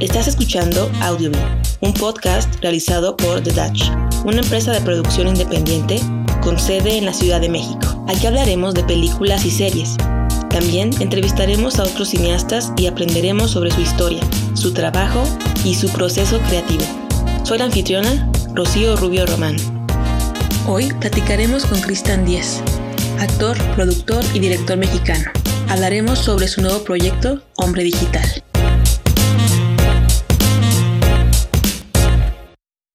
Estás escuchando Audioblog, un podcast realizado por The Dutch, una empresa de producción independiente con sede en la Ciudad de México. Aquí hablaremos de películas y series. También entrevistaremos a otros cineastas y aprenderemos sobre su historia, su trabajo y su proceso creativo. Soy la anfitriona, Rocío Rubio Román. Hoy platicaremos con Cristian Díez, actor, productor y director mexicano. Hablaremos sobre su nuevo proyecto, Hombre Digital.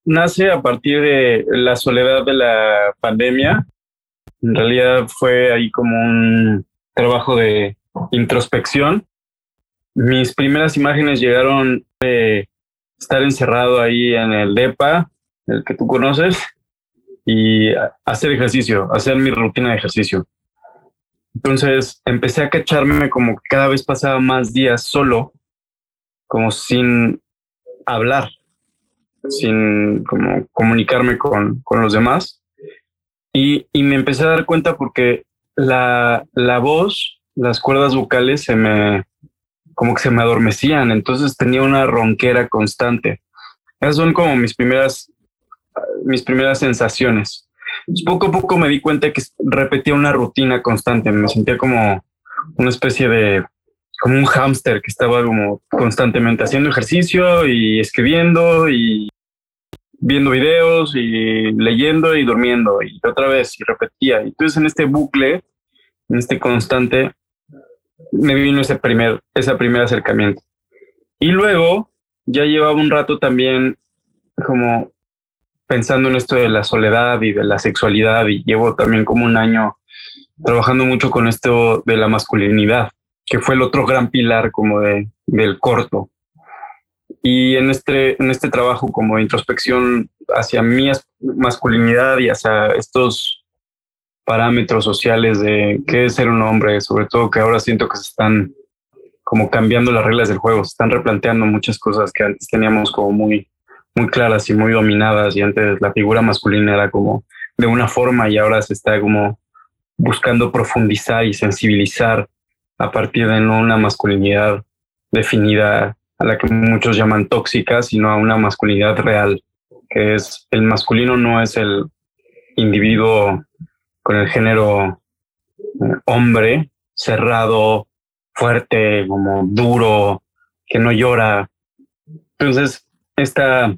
Nace a partir de la soledad de la pandemia. En realidad fue ahí como un trabajo de introspección. Mis primeras imágenes llegaron de estar encerrado ahí en el DEPA, el que tú conoces, y hacer ejercicio, hacer mi rutina de ejercicio. Entonces empecé a cacharme como cada vez pasaba más días solo, como sin hablar sin como comunicarme con, con los demás. Y, y, me empecé a dar cuenta porque la, la voz, las cuerdas vocales se me, como que se me adormecían, entonces tenía una ronquera constante. Esas son como mis primeras, mis primeras sensaciones. Poco a poco me di cuenta que repetía una rutina constante, me sentía como una especie de como un hámster que estaba como constantemente haciendo ejercicio y escribiendo y viendo videos y leyendo y durmiendo y otra vez y repetía. Y entonces en este bucle, en este constante, me vino ese primer, ese primer acercamiento. Y luego ya llevaba un rato también como pensando en esto de la soledad y de la sexualidad y llevo también como un año trabajando mucho con esto de la masculinidad que fue el otro gran pilar como de, del corto. Y en este, en este trabajo como de introspección hacia mi masculinidad y hacia estos parámetros sociales de qué es ser un hombre, sobre todo que ahora siento que se están como cambiando las reglas del juego, se están replanteando muchas cosas que antes teníamos como muy, muy claras y muy dominadas y antes la figura masculina era como de una forma y ahora se está como buscando profundizar y sensibilizar a partir de no una masculinidad definida a la que muchos llaman tóxica, sino a una masculinidad real, que es el masculino no es el individuo con el género eh, hombre, cerrado, fuerte, como duro, que no llora. Entonces, esta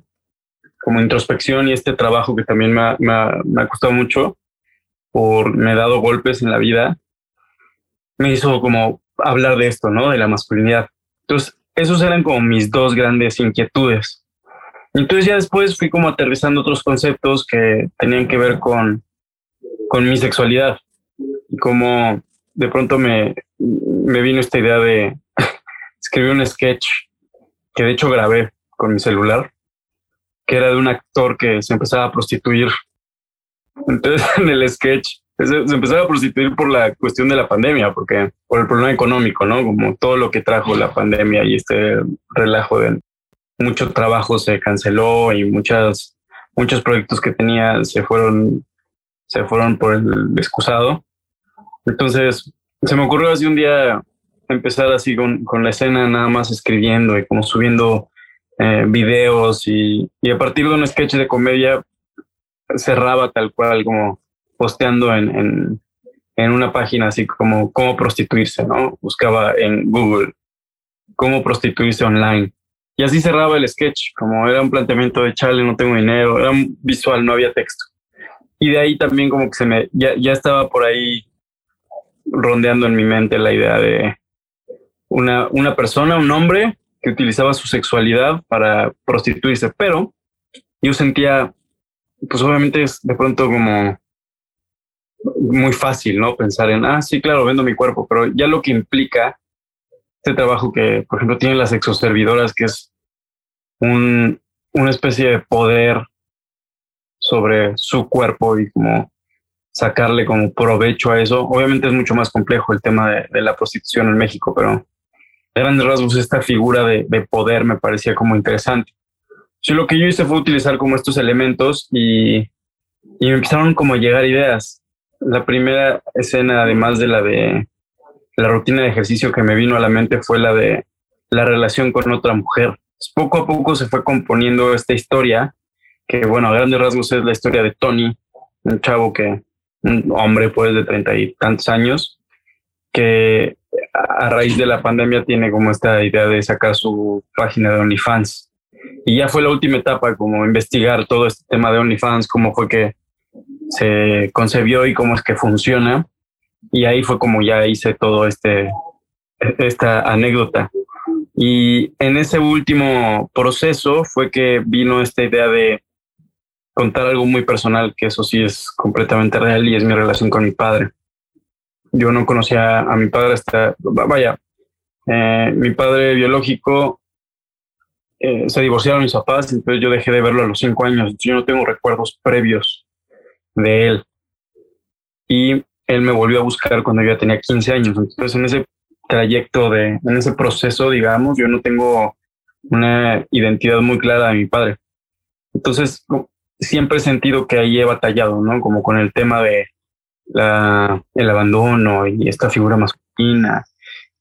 como introspección y este trabajo que también me ha, me ha costado mucho, por me he dado golpes en la vida, me hizo como hablar de esto, ¿no? De la masculinidad. Entonces, esos eran como mis dos grandes inquietudes. Entonces ya después fui como aterrizando otros conceptos que tenían que ver con, con mi sexualidad y como de pronto me, me vino esta idea de escribir un sketch que de hecho grabé con mi celular, que era de un actor que se empezaba a prostituir. Entonces en el sketch se, empezaba a prostituir por la cuestión de la pandemia, porque por el problema económico, ¿no? Como todo lo que trajo la pandemia y este relajo de mucho trabajo se canceló y muchas, muchos proyectos que tenía se fueron, se fueron por el excusado. Entonces se me ocurrió así un día empezar así con, con la escena nada más escribiendo y como subiendo eh, videos y, y a partir de un sketch de comedia cerraba tal cual como posteando en, en, una página así como cómo prostituirse, ¿no? Buscaba en Google cómo prostituirse online. Y así cerraba el sketch, como era un planteamiento de chale, no tengo dinero, era un visual, no había texto. Y de ahí también como que se me, ya, ya estaba por ahí rondeando en mi mente la idea de una, una persona, un hombre que utilizaba su sexualidad para prostituirse, pero yo sentía, pues obviamente es de pronto como muy fácil, ¿no? Pensar en, ah, sí, claro, vendo mi cuerpo, pero ya lo que implica este trabajo que, por ejemplo, tienen las exoservidoras, que es un, una especie de poder sobre su cuerpo y como sacarle como provecho a eso. Obviamente es mucho más complejo el tema de, la prostitución en México, pero en grandes rasgos esta figura de, de poder me parecía como interesante. Sí, lo que yo hice fue utilizar como estos elementos y, y me empezaron como a llegar ideas la primera escena, además de la de la rutina de ejercicio que me vino a la mente, fue la de la relación con otra mujer. poco a poco se fue componiendo esta historia, que bueno, a grandes rasgos es la historia de Tony, un chavo que, un hombre pues de treinta y tantos años, que a raíz de la pandemia tiene como esta idea de sacar su página de OnlyFans. Y ya fue la última etapa, como investigar todo este tema de OnlyFans, cómo fue que se concebió y cómo es que funciona. Y ahí fue como ya hice todo este, esta anécdota. Y en ese último proceso fue que vino esta idea de contar algo muy personal, que eso sí es completamente real y es mi relación con mi padre. Yo no conocía a mi padre hasta, vaya, eh, mi padre biológico eh, se divorciaron mis papás, entonces yo dejé de verlo a los cinco años. Yo no tengo recuerdos previos de él. Y él me volvió a buscar cuando yo ya tenía 15 años. Entonces, en ese trayecto de, en ese proceso, digamos, yo no tengo una identidad muy clara de mi padre. Entonces, siempre he sentido que ahí he batallado, ¿no? Como con el tema de la, el abandono y esta figura masculina.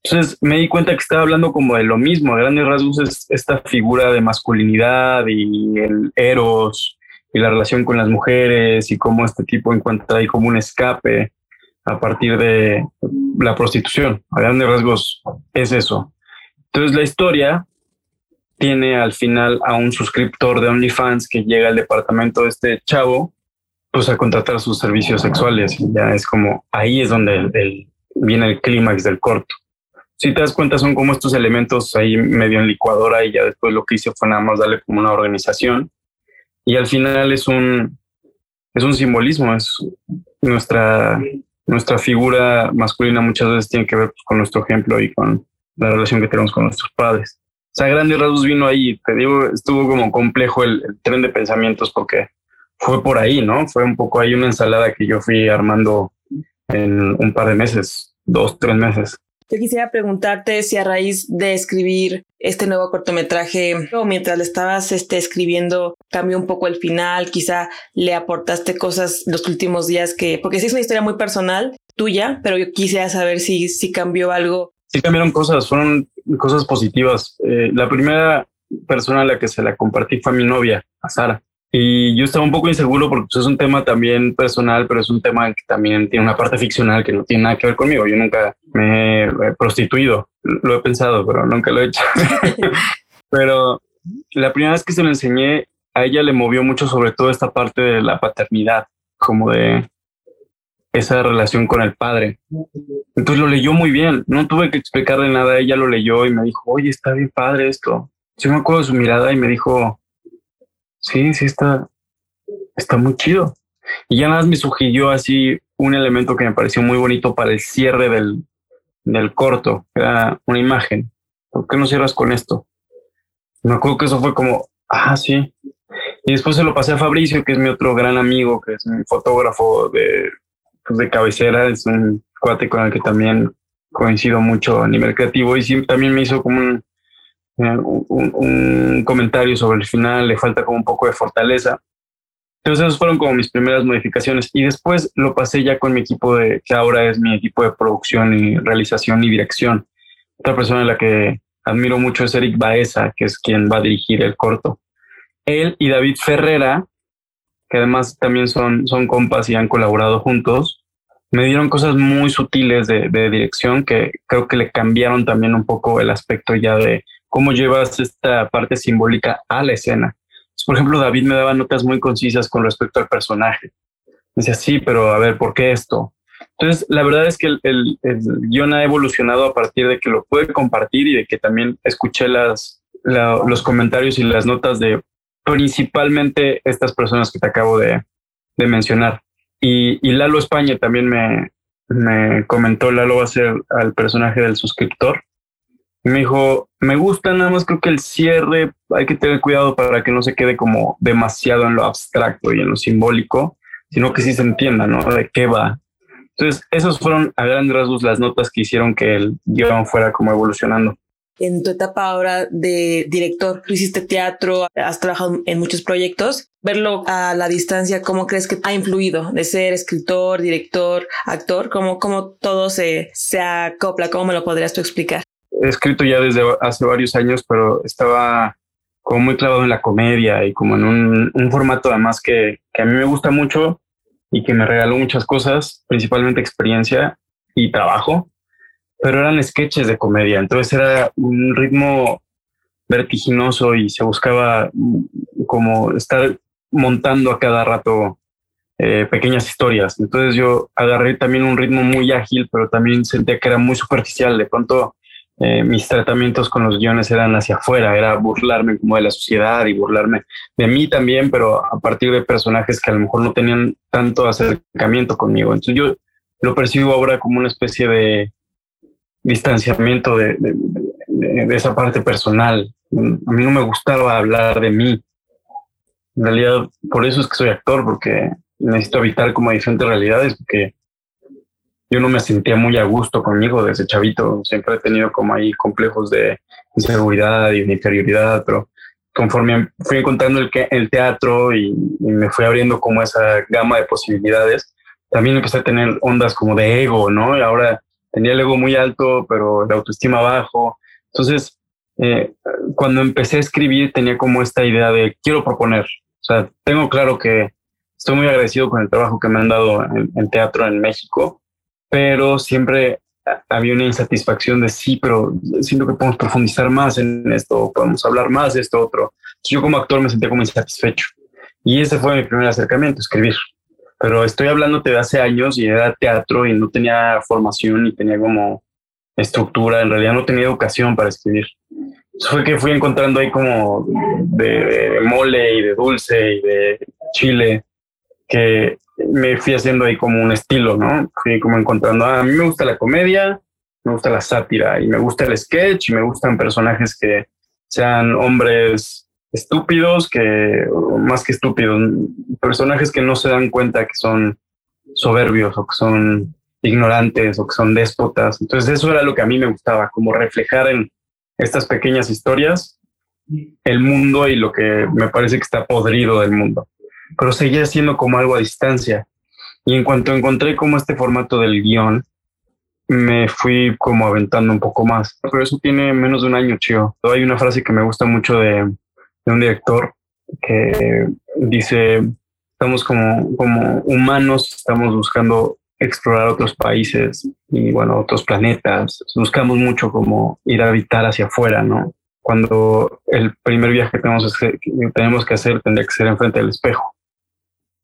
Entonces me di cuenta que estaba hablando como de lo mismo, a grandes rasgos es esta figura de masculinidad y el eros y la relación con las mujeres y cómo este tipo encuentra ahí como un escape a partir de la prostitución. A grandes rasgos es eso. Entonces la historia tiene al final a un suscriptor de OnlyFans que llega al departamento de este chavo pues a contratar sus servicios sexuales. Ya es como ahí es donde viene el clímax del corto. Si te das cuenta, son como estos elementos ahí medio en licuadora y ya después lo que hice fue nada más darle como una organización. Y al final es un, es un simbolismo, es nuestra, nuestra figura masculina muchas veces tiene que ver con nuestro ejemplo y con la relación que tenemos con nuestros padres. O sea, grandes rasgos vino ahí, te digo, estuvo como complejo el tren de pensamientos porque fue por ahí, ¿no? Fue un poco ahí una ensalada que yo fui armando en un par de meses, dos, tres meses. Yo quisiera preguntarte si a raíz de escribir este nuevo cortometraje o mientras estabas este, escribiendo cambió un poco el final, quizá le aportaste cosas los últimos días que, porque sí es una historia muy personal tuya, pero yo quisiera saber si, si cambió algo. Sí cambiaron cosas, fueron cosas positivas. Eh, la primera persona a la que se la compartí fue a mi novia, a Sara. Y yo estaba un poco inseguro porque pues, es un tema también personal, pero es un tema que también tiene una parte ficcional que no tiene nada que ver conmigo. Yo nunca me he prostituido, lo he pensado, pero nunca lo he hecho. pero la primera vez que se lo enseñé, a ella le movió mucho sobre todo esta parte de la paternidad, como de esa relación con el padre. Entonces lo leyó muy bien, no tuve que explicarle nada, ella lo leyó y me dijo, oye, está bien padre esto. Yo me acuerdo de su mirada y me dijo, sí, sí está, está muy chido. Y ya nada más me sugirió así un elemento que me pareció muy bonito para el cierre del, del corto, era una imagen. ¿Por qué no cierras con esto? Me acuerdo que eso fue como, ah, sí. Y después se lo pasé a Fabricio, que es mi otro gran amigo, que es un fotógrafo de, pues de cabecera, es un cuate con el que también coincido mucho a nivel creativo y sí, también me hizo como un, un, comentario sobre el final, le falta como un poco de fortaleza. Entonces, esas fueron como mis primeras modificaciones. Y después lo pasé ya con mi equipo de, que ahora es mi equipo de producción y realización y dirección. Otra persona a la que admiro mucho es Eric Baeza, que es quien va a dirigir el corto. Él y David Ferrera, que además también son, son compas y han colaborado juntos, me dieron cosas muy sutiles de, de dirección que creo que le cambiaron también un poco el aspecto ya de cómo llevas esta parte simbólica a la escena. por ejemplo, David me daba notas muy concisas con respecto al personaje. Me decía, sí, pero a ver, ¿por qué esto? Entonces, la verdad es que el, el, guion ha evolucionado a partir de que lo pude compartir y de que también escuché las, los comentarios y las notas de principalmente estas personas que te acabo de, de mencionar. Y, y, Lalo España también me, me comentó, Lalo va a ser al personaje del suscriptor me dijo, me gusta, nada más creo que el cierre hay que tener cuidado para que no se quede como demasiado en lo abstracto y en lo simbólico, sino que sí se entienda, ¿no? De qué va. Entonces, esas fueron a grandes rasgos las notas que hicieron que el guion fuera como evolucionando. En tu etapa ahora de director, tú hiciste teatro, has trabajado en muchos proyectos. Verlo a la distancia, ¿cómo crees que ha influido de ser escritor, director, actor? ¿Cómo, cómo todo se, se acopla? ¿Cómo me lo podrías tú explicar? He escrito ya desde hace varios años, pero estaba como muy clavado en la comedia y como en un, un formato además que, que a mí me gusta mucho y que me regaló muchas cosas, principalmente experiencia y trabajo, pero eran sketches de comedia, entonces era un ritmo vertiginoso y se buscaba como estar montando a cada rato eh, pequeñas historias. Entonces yo agarré también un ritmo muy ágil, pero también sentía que era muy superficial. De pronto eh, mis tratamientos con los guiones eran hacia afuera, era burlarme como de la sociedad y burlarme de mí también, pero a partir de personajes que a lo mejor no tenían tanto acercamiento conmigo. Entonces yo lo percibo ahora como una especie de distanciamiento de, esa parte personal. A mí no me gustaba hablar de mí. En realidad, por eso es que soy actor, porque necesito evitar como diferentes realidades, porque yo no me sentía muy a gusto conmigo desde chavito. Siempre he tenido como ahí complejos de inseguridad y de inferioridad, pero conforme fui encontrando el, el teatro y, me fui abriendo como esa gama de posibilidades, también empecé a tener ondas como de ego, ¿no? Y ahora tenía el ego muy alto, pero la autoestima bajo. Entonces, eh, cuando empecé a escribir tenía como esta idea de quiero proponer. O sea, tengo claro que estoy muy agradecido con el trabajo que me han dado en teatro en México pero siempre había una insatisfacción de sí, pero siento que podemos profundizar más en esto, podemos hablar más de esto otro. Yo como actor me sentía como insatisfecho y ese fue mi primer acercamiento, escribir. Pero estoy hablándote de hace años y era teatro y no tenía formación ni tenía como estructura, en realidad no tenía educación para escribir. Eso fue que fui encontrando ahí como de mole y de dulce y de chile que me fui haciendo ahí como un estilo, ¿no? Fui como encontrando, ah, a mí me gusta la comedia, me gusta la sátira y me gusta el sketch y me gustan personajes que sean hombres estúpidos, que más que estúpidos, personajes que no se dan cuenta que son soberbios o que son ignorantes o que son déspotas. Entonces eso era lo que a mí me gustaba, como reflejar en estas pequeñas historias el mundo y lo que me parece que está podrido del mundo pero seguía siendo como algo a distancia. Y en cuanto encontré como este formato del guion, me fui como aventando un poco más. Pero eso tiene menos de un año, chido. Hay una frase que me gusta mucho de, de un director que dice, estamos como, como humanos, estamos buscando explorar otros países y bueno, otros planetas. Buscamos mucho como ir a habitar hacia afuera, ¿no? Cuando el primer viaje que tenemos, que, tenemos que hacer tendría que ser enfrente del espejo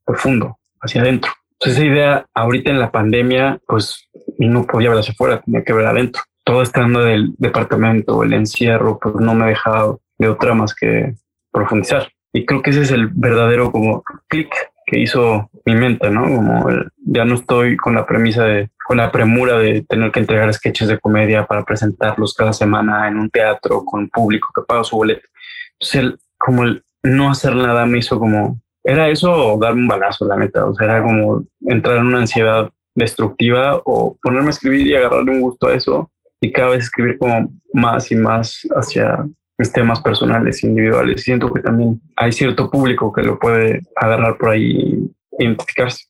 profundo, hacia adentro. Entonces esa idea ahorita en la pandemia, pues no podía ver hacia afuera, tenía que ver adentro. Todo estando del departamento, el encierro, pues no me dejaba de otra más que profundizar. Y creo que ese es el verdadero como clic que hizo mi mente, ¿no? Como ya no estoy con la premisa de, con la premura de tener que entregar sketches de comedia para presentarlos cada semana en un teatro con público que paga su boleto. Entonces, el, como el no hacer nada me hizo como era eso o darme un balazo, la neta. O sea, era como entrar en una ansiedad destructiva o ponerme a escribir y agarrarle un gusto a eso y cada vez escribir como más y más hacia temas personales, individuales. Siento que también hay cierto público que lo puede agarrar por ahí e identificarse.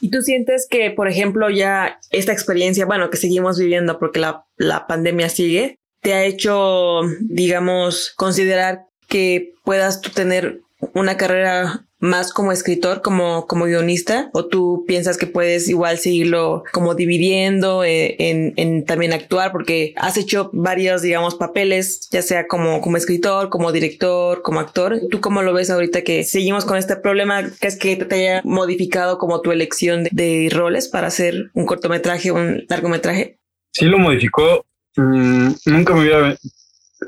¿Y tú sientes que, por ejemplo, ya esta experiencia, bueno, que seguimos viviendo porque la, la pandemia sigue, te ha hecho, digamos, considerar que puedas tú tener una carrera más como escritor, como, como guionista, o tú piensas que puedes igual seguirlo como dividiendo eh, en, en, también actuar, porque has hecho varios, digamos, papeles, ya sea como, como escritor, como director, como actor. ¿Tú cómo lo ves ahorita que seguimos con este problema? que es que te haya modificado como tu elección de, roles para hacer un cortometraje, un largometraje? Sí, lo modificó. Mm, nunca me hubiera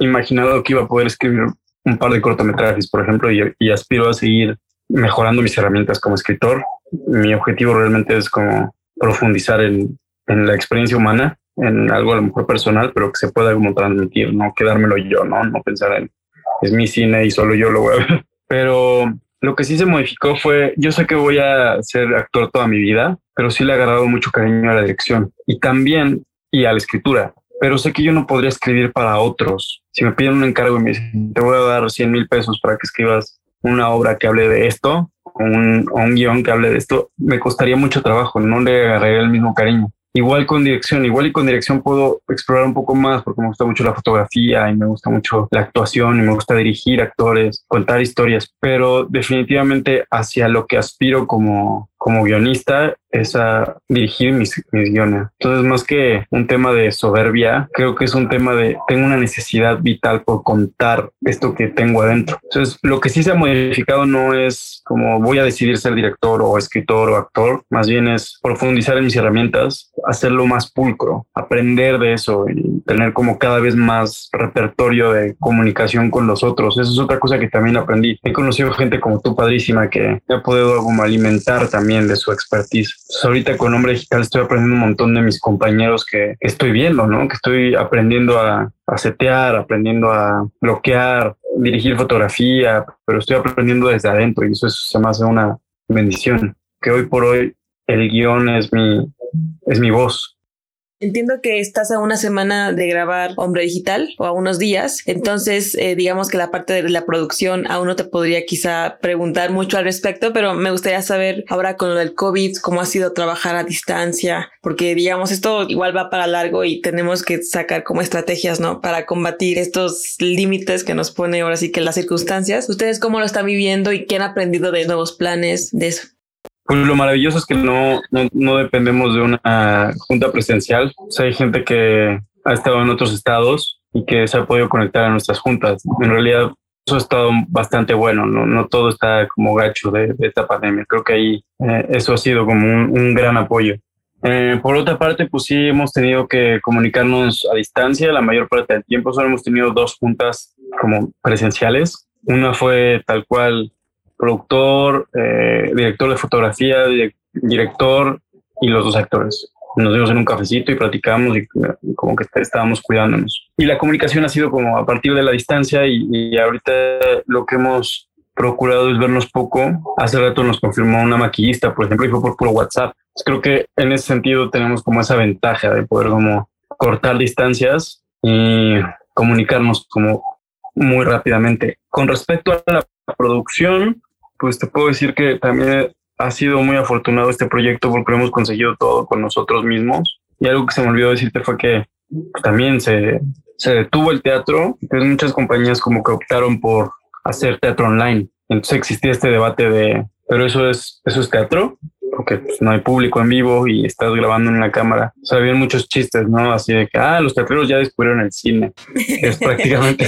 imaginado que iba a poder escribir un par de cortometrajes, por ejemplo, y, aspiro a seguir mejorando mis herramientas como escritor. Mi objetivo realmente es como profundizar en, en la experiencia humana, en algo a lo mejor personal, pero que se pueda como transmitir, no quedármelo yo, no, no pensar en es mi cine y solo yo lo voy a ver. Pero lo que sí se modificó fue, yo sé que voy a ser actor toda mi vida, pero sí le he agarrado mucho cariño a la dirección y también y a la escritura pero sé que yo no podría escribir para otros. Si me piden un encargo y me dicen, te voy a dar 100 mil pesos para que escribas una obra que hable de esto, o un, un guion que hable de esto, me costaría mucho trabajo, no le agarraría el mismo cariño. Igual con dirección, igual y con dirección puedo explorar un poco más porque me gusta mucho la fotografía y me gusta mucho la actuación y me gusta dirigir actores, contar historias, pero definitivamente hacia lo que aspiro como, como guionista es a dirigir mis, mis guiones. Entonces, más que un tema de soberbia, creo que es un tema de tengo una necesidad vital por contar esto que tengo adentro. Entonces, lo que sí se ha modificado no es como voy a decidir ser director o escritor o actor, más bien es profundizar en mis herramientas, hacerlo más pulcro, aprender de eso y tener como cada vez más repertorio de comunicación con los otros. Eso es otra cosa que también aprendí. He conocido gente como tú, padrísima, que ha podido como alimentar también de su expertise pues, ahorita con Hombre Digital estoy aprendiendo un montón de mis compañeros que, estoy viendo, ¿no? Que estoy aprendiendo a, a setear, aprendiendo a bloquear, dirigir fotografía, pero estoy aprendiendo desde adentro y eso, se me hace una bendición. Que hoy por hoy el guion es mi, es mi voz. Entiendo que estás a una semana de grabar Hombre Digital o a unos días, entonces eh, digamos que la parte de la producción aún no te podría quizá preguntar mucho al respecto, pero me gustaría saber ahora con lo del COVID cómo ha sido trabajar a distancia, porque digamos esto igual va para largo y tenemos que sacar como estrategias, ¿no? Para combatir estos límites que nos pone ahora sí que las circunstancias. ¿Ustedes cómo lo están viviendo y qué han aprendido de nuevos planes de eso? Pues lo maravilloso es que no, no, dependemos de una junta presencial. O sea, hay gente que ha estado en otros estados y que se ha podido conectar a nuestras juntas. En realidad, eso ha estado bastante bueno. No, no todo está como gacho de, esta pandemia. Creo que ahí eh, eso ha sido como un, gran apoyo. Eh, por otra parte, pues sí hemos tenido que comunicarnos a distancia la mayor parte del tiempo. Solo hemos tenido dos juntas como presenciales. Una fue tal cual productor, eh, director de fotografía, director y los dos actores. Nos vimos en un cafecito y platicamos y como que estábamos cuidándonos. Y la comunicación ha sido como a partir de la distancia y, y ahorita lo que hemos procurado es vernos poco. Hace rato nos confirmó una maquillista, por ejemplo, y fue por puro WhatsApp. creo que en ese sentido tenemos como esa ventaja de poder como cortar distancias y comunicarnos como muy rápidamente. Con respecto a la producción, pues te puedo decir que también ha sido muy afortunado este proyecto porque hemos conseguido todo con nosotros mismos. Y algo que se me olvidó decirte fue que pues, también se, se detuvo el teatro. Entonces muchas compañías como que optaron por hacer teatro online. Entonces existía este debate de, pero eso es, eso es teatro, porque pues, no hay público en vivo y estás grabando en una cámara. O sea, había muchos chistes, ¿no? Así de que, ah, los teatreros ya descubrieron el cine. es prácticamente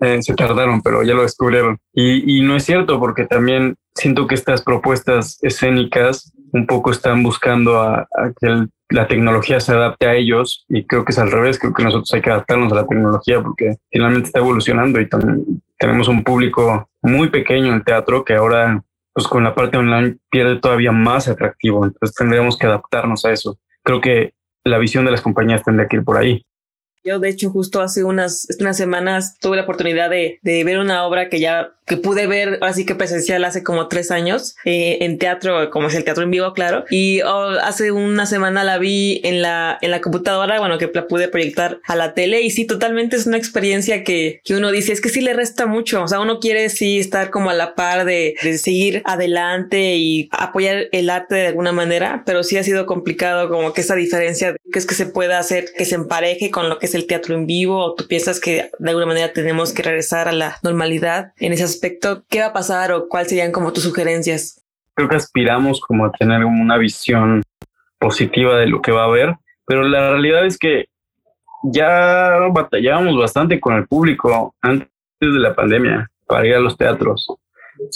eh, se tardaron, pero ya lo descubrieron. Y, no es cierto, porque también siento que estas propuestas escénicas un poco están buscando a, que la tecnología se adapte a ellos y creo que es al revés, creo que nosotros hay que adaptarnos a la tecnología porque finalmente está evolucionando y también tenemos un público muy pequeño en teatro que ahora pues con la parte online pierde todavía más atractivo, entonces tendríamos que adaptarnos a eso. Creo que la visión de las compañías tendría que ir por ahí. Yo, de hecho, justo hace unas, unas semanas tuve la oportunidad de, de ver una obra que ya que pude ver así que presencial hace como tres años eh, en teatro, como es el teatro en vivo, claro. Y oh, hace una semana la vi en la, en la computadora, bueno, que la pude proyectar a la tele y sí, totalmente es una experiencia que, que uno dice, es que sí le resta mucho. O sea, uno quiere sí estar como a la par de, de seguir adelante y apoyar el arte de alguna manera, pero sí ha sido complicado como que esa diferencia que es que se pueda hacer que se empareje con lo que el teatro en vivo o tú piensas que de alguna manera tenemos que regresar a la normalidad en esas aspecto, ¿qué va a pasar o cuáles serían como tus sugerencias? Creo que aspiramos como a tener una visión positiva de lo que va a haber, pero la realidad es que ya batallábamos bastante con el público antes de la pandemia para ir a los teatros.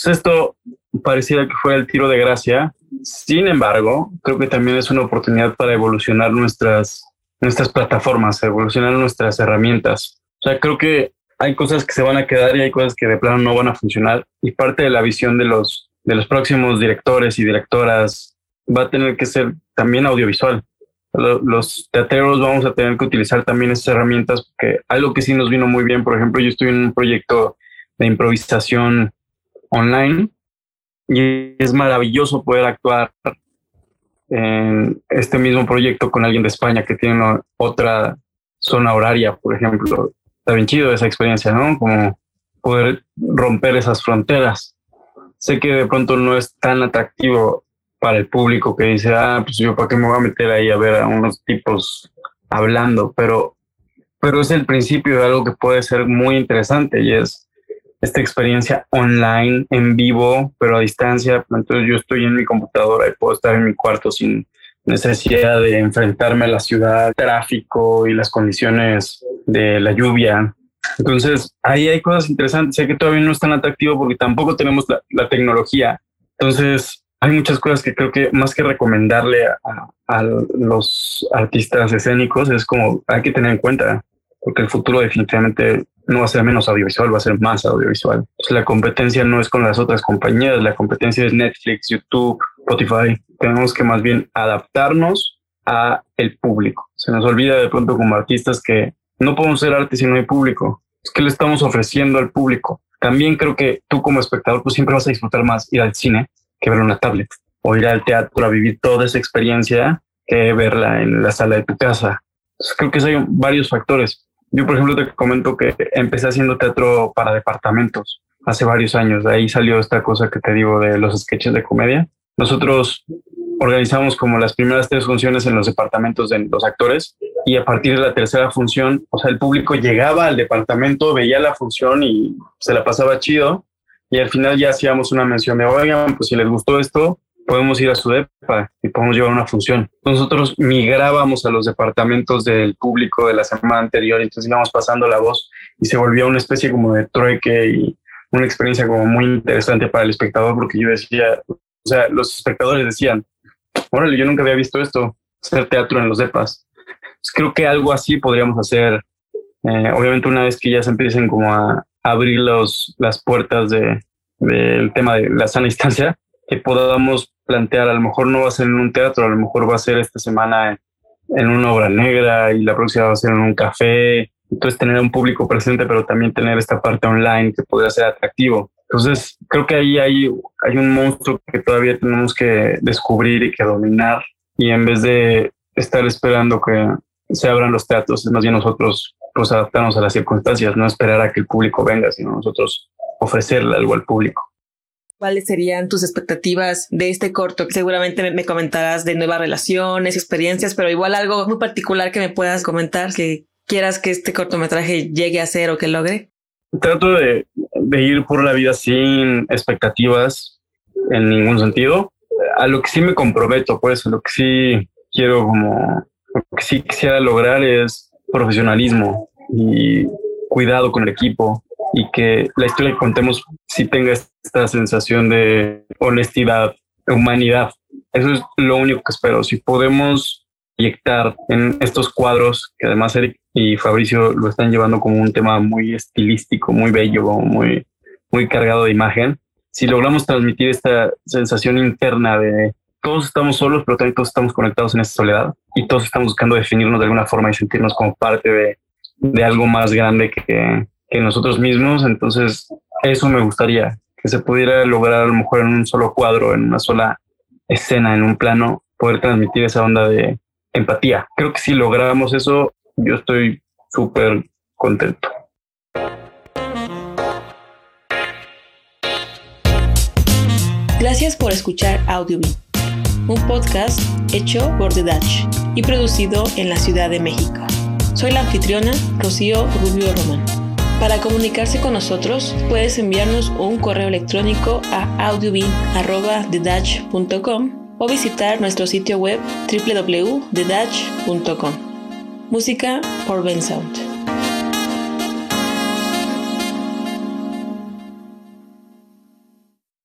esto pareciera que fue el tiro de gracia. Sin embargo, creo que también es una oportunidad para evolucionar nuestras, nuestras plataformas, evolucionar nuestras herramientas. O sea, creo que hay cosas que se van a quedar y hay cosas que de plano no van a funcionar. Y parte de la visión de los, de los próximos directores y directoras va a tener que ser también audiovisual. Los teatreros vamos a tener que utilizar también esas herramientas porque algo que sí nos vino muy bien, por ejemplo, yo estoy en un proyecto de improvisación online y es maravilloso poder actuar en este mismo proyecto con alguien de España que tiene otra zona horaria, por ejemplo está bien chido esa experiencia, ¿no? Como poder romper esas fronteras. Sé que de pronto no es tan atractivo para el público que dice, ah, pues yo para qué me voy a meter ahí a ver a unos tipos hablando, pero, pero es el principio de algo que puede ser muy interesante y es esta experiencia online, en vivo, pero a distancia. Entonces yo estoy en mi computadora y puedo estar en mi cuarto sin necesidad de enfrentarme a la ciudad, tráfico y las condiciones de la lluvia. Entonces ahí hay cosas interesantes. Sé que todavía no es tan atractivo porque tampoco tenemos la, la tecnología. Entonces hay muchas cosas que creo que más que recomendarle a, los artistas escénicos es como hay que tener en cuenta, porque el futuro definitivamente no va a ser menos audiovisual, va a ser más audiovisual. la competencia no es con las otras compañías, la competencia es Netflix, YouTube, Spotify. Tenemos que más bien adaptarnos a el público. Se nos olvida de pronto como artistas que no podemos ser arte si no hay público. Que le estamos ofreciendo al público. También creo que tú como espectador pues siempre vas a disfrutar más ir al cine que ver una tablet o ir al teatro a vivir toda esa experiencia que verla en la sala de tu casa. creo que hay varios factores. Yo, por ejemplo, te comento que empecé haciendo teatro para departamentos hace varios años. De ahí salió esta cosa que te digo de los sketches de comedia. Nosotros organizamos como las primeras tres funciones en los departamentos de los actores y a partir de la tercera función, o sea, el público llegaba al departamento, veía la función y se la pasaba chido y al final ya hacíamos una mención de, oigan, pues si les gustó esto, podemos ir a su depa y podemos llevar una función. Nosotros migrábamos a los departamentos del público de la semana anterior, entonces íbamos pasando la voz y se volvía una especie como de trueque y una experiencia como muy interesante para el espectador, porque yo decía, o sea, los espectadores decían, órale, yo nunca había visto esto, hacer teatro en los depas. creo que algo así podríamos hacer, eh, obviamente una vez que ya se empiecen como a, abrir los, las puertas de, del tema de la sana instancia, que podamos plantear, a lo mejor no va a ser en un teatro, a lo mejor va a ser esta semana en, una obra negra y la próxima va a ser en un café. Entonces tener un público presente, pero también tener esta parte online que podría ser atractivo. Entonces creo que ahí hay, hay un monstruo que todavía tenemos que descubrir y que dominar. Y en vez de estar esperando que se abran los teatros, es más bien nosotros pues adaptarnos a las circunstancias, no esperar a que el público venga, sino nosotros ofrecerle algo al público. ¿Cuáles serían tus expectativas de este corto? Seguramente me comentarás de nuevas relaciones, experiencias, pero igual algo muy particular que me puedas comentar que quieras que este cortometraje llegue a ser o que logre. Trato de, ir por la vida sin expectativas en ningún sentido. A lo que sí me comprometo, pues, a lo que sí quiero como, lo que sí quisiera lograr es profesionalismo y cuidado con el equipo y que la historia que contemos sí tenga esta sensación de honestidad, humanidad. Eso es lo único que espero. Si podemos inyectar en estos cuadros, que además Eric y Fabricio lo están llevando como un tema muy estilístico, muy bello, muy, muy cargado de imagen, si logramos transmitir esta sensación interna de todos estamos solos, pero también todos estamos conectados en esta soledad y todos estamos buscando definirnos de alguna forma y sentirnos como parte de, de algo más grande que, que, nosotros mismos. Entonces, eso me gustaría, que se pudiera lograr a lo mejor en un solo cuadro, en una sola escena, en un plano, poder transmitir esa onda de empatía. Creo que si logramos eso, yo estoy súper contento. Gracias por escuchar Audiobeat un podcast hecho por The Dutch y producido en la Ciudad de México. Soy la anfitriona Rocío Rubio Román. Para comunicarse con nosotros, puedes enviarnos un correo electrónico a audiobin.com o visitar nuestro sitio web www.thedutch.com. Música por Ben Sound.